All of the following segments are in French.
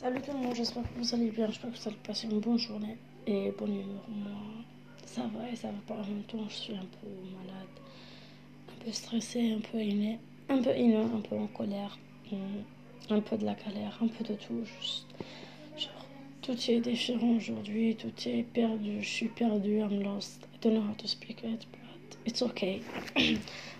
Salut tout le monde, j'espère que vous allez bien, j'espère que vous allez passer une bonne journée et bonne humeur. Moi, ça va et ça va pas en même temps, je suis un peu malade, un peu stressée, un peu inné, un peu inné, un peu en colère, hmm, un peu de la galère, un peu de tout, juste. Genre, tout est différent aujourd'hui, tout est perdu, je suis perdu, I'm lost, don't know how to speak it's okay.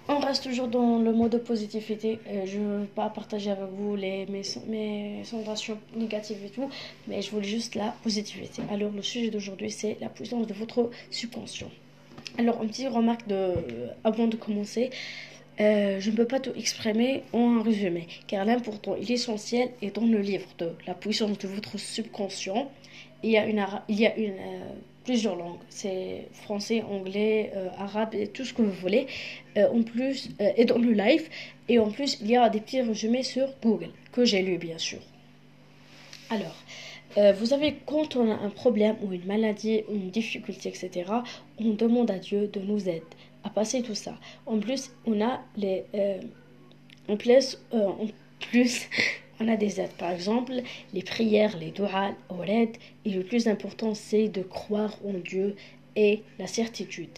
On reste toujours dans le mode de positivité. Euh, je ne veux pas partager avec vous les, mes, mes sensations négatives et tout, mais je voulais juste la positivité. Alors, le sujet d'aujourd'hui, c'est la puissance de votre subconscient. Alors, une petite remarque de, avant de commencer. Euh, je ne peux pas tout exprimer en résumé, car l'important et l'essentiel est dans le livre de La puissance de votre subconscient. Il y a, une, il y a une, euh, plusieurs langues. C'est français, anglais, euh, arabe, et tout ce que vous voulez. Euh, en plus, euh, et dans le live. Et en plus, il y a des petits résumés sur Google, que j'ai lu bien sûr. Alors, vous savez, quand on a un problème ou une maladie, ou une difficulté, etc., on demande à Dieu de nous aider à passer tout ça. En plus, on a les... en plus, en plus on a des aides. Par exemple, les prières, les doigts, l'aide. Et le plus important, c'est de croire en Dieu et la certitude.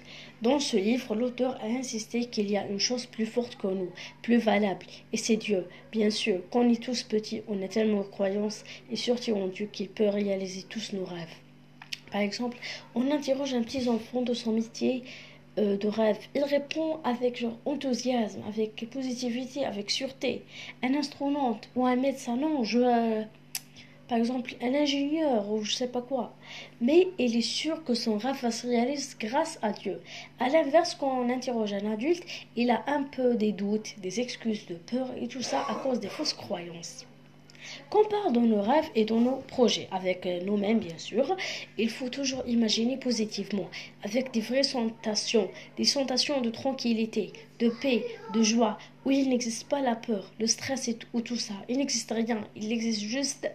Dans ce livre, l'auteur a insisté qu'il y a une chose plus forte que nous, plus valable, et c'est Dieu. Bien sûr, quand on est tous petits, on a tellement de croyances et surtout en Dieu qu'il peut réaliser tous nos rêves. Par exemple, on interroge un petit enfant de son métier euh, de rêve. Il répond avec genre enthousiasme, avec positivité, avec sûreté. Un astronaute ou un médecin, non, je, euh, par exemple un ingénieur ou je sais pas quoi. Mais il est sûr que son rêve va se réaliser grâce à Dieu. À l'inverse, quand on interroge un adulte, il a un peu des doutes, des excuses de peur et tout ça à cause des fausses croyances. Qu'on parle dans nos rêves et dans nos projets, avec euh, nous-mêmes bien sûr, il faut toujours imaginer positivement, avec des vraies sensations, des sensations de tranquillité, de paix, de joie, où il n'existe pas la peur, le stress et ou tout ça. Il n'existe rien, il existe juste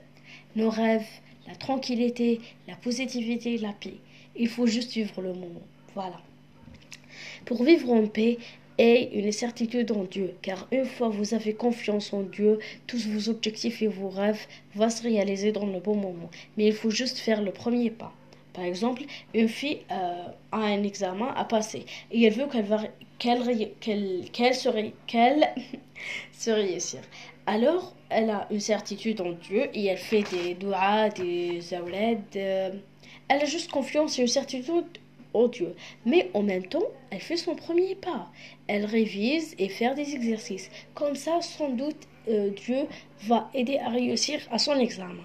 nos rêves, la tranquillité, la positivité, la paix. Il faut juste vivre le moment. Voilà. Pour vivre en paix, et une certitude en Dieu, car une fois vous avez confiance en Dieu, tous vos objectifs et vos rêves vont se réaliser dans le bon moment. Mais il faut juste faire le premier pas. Par exemple, une fille euh, a un examen à passer et elle veut qu'elle va qu'elle qu'elle qu'elle se réussir. Alors, elle a une certitude en Dieu et elle fait des doigts, des awlad. Elle a juste confiance et une certitude Dieu. Mais en même temps, elle fait son premier pas. Elle révise et fait des exercices. Comme ça, sans doute, euh, Dieu va aider à réussir à son examen.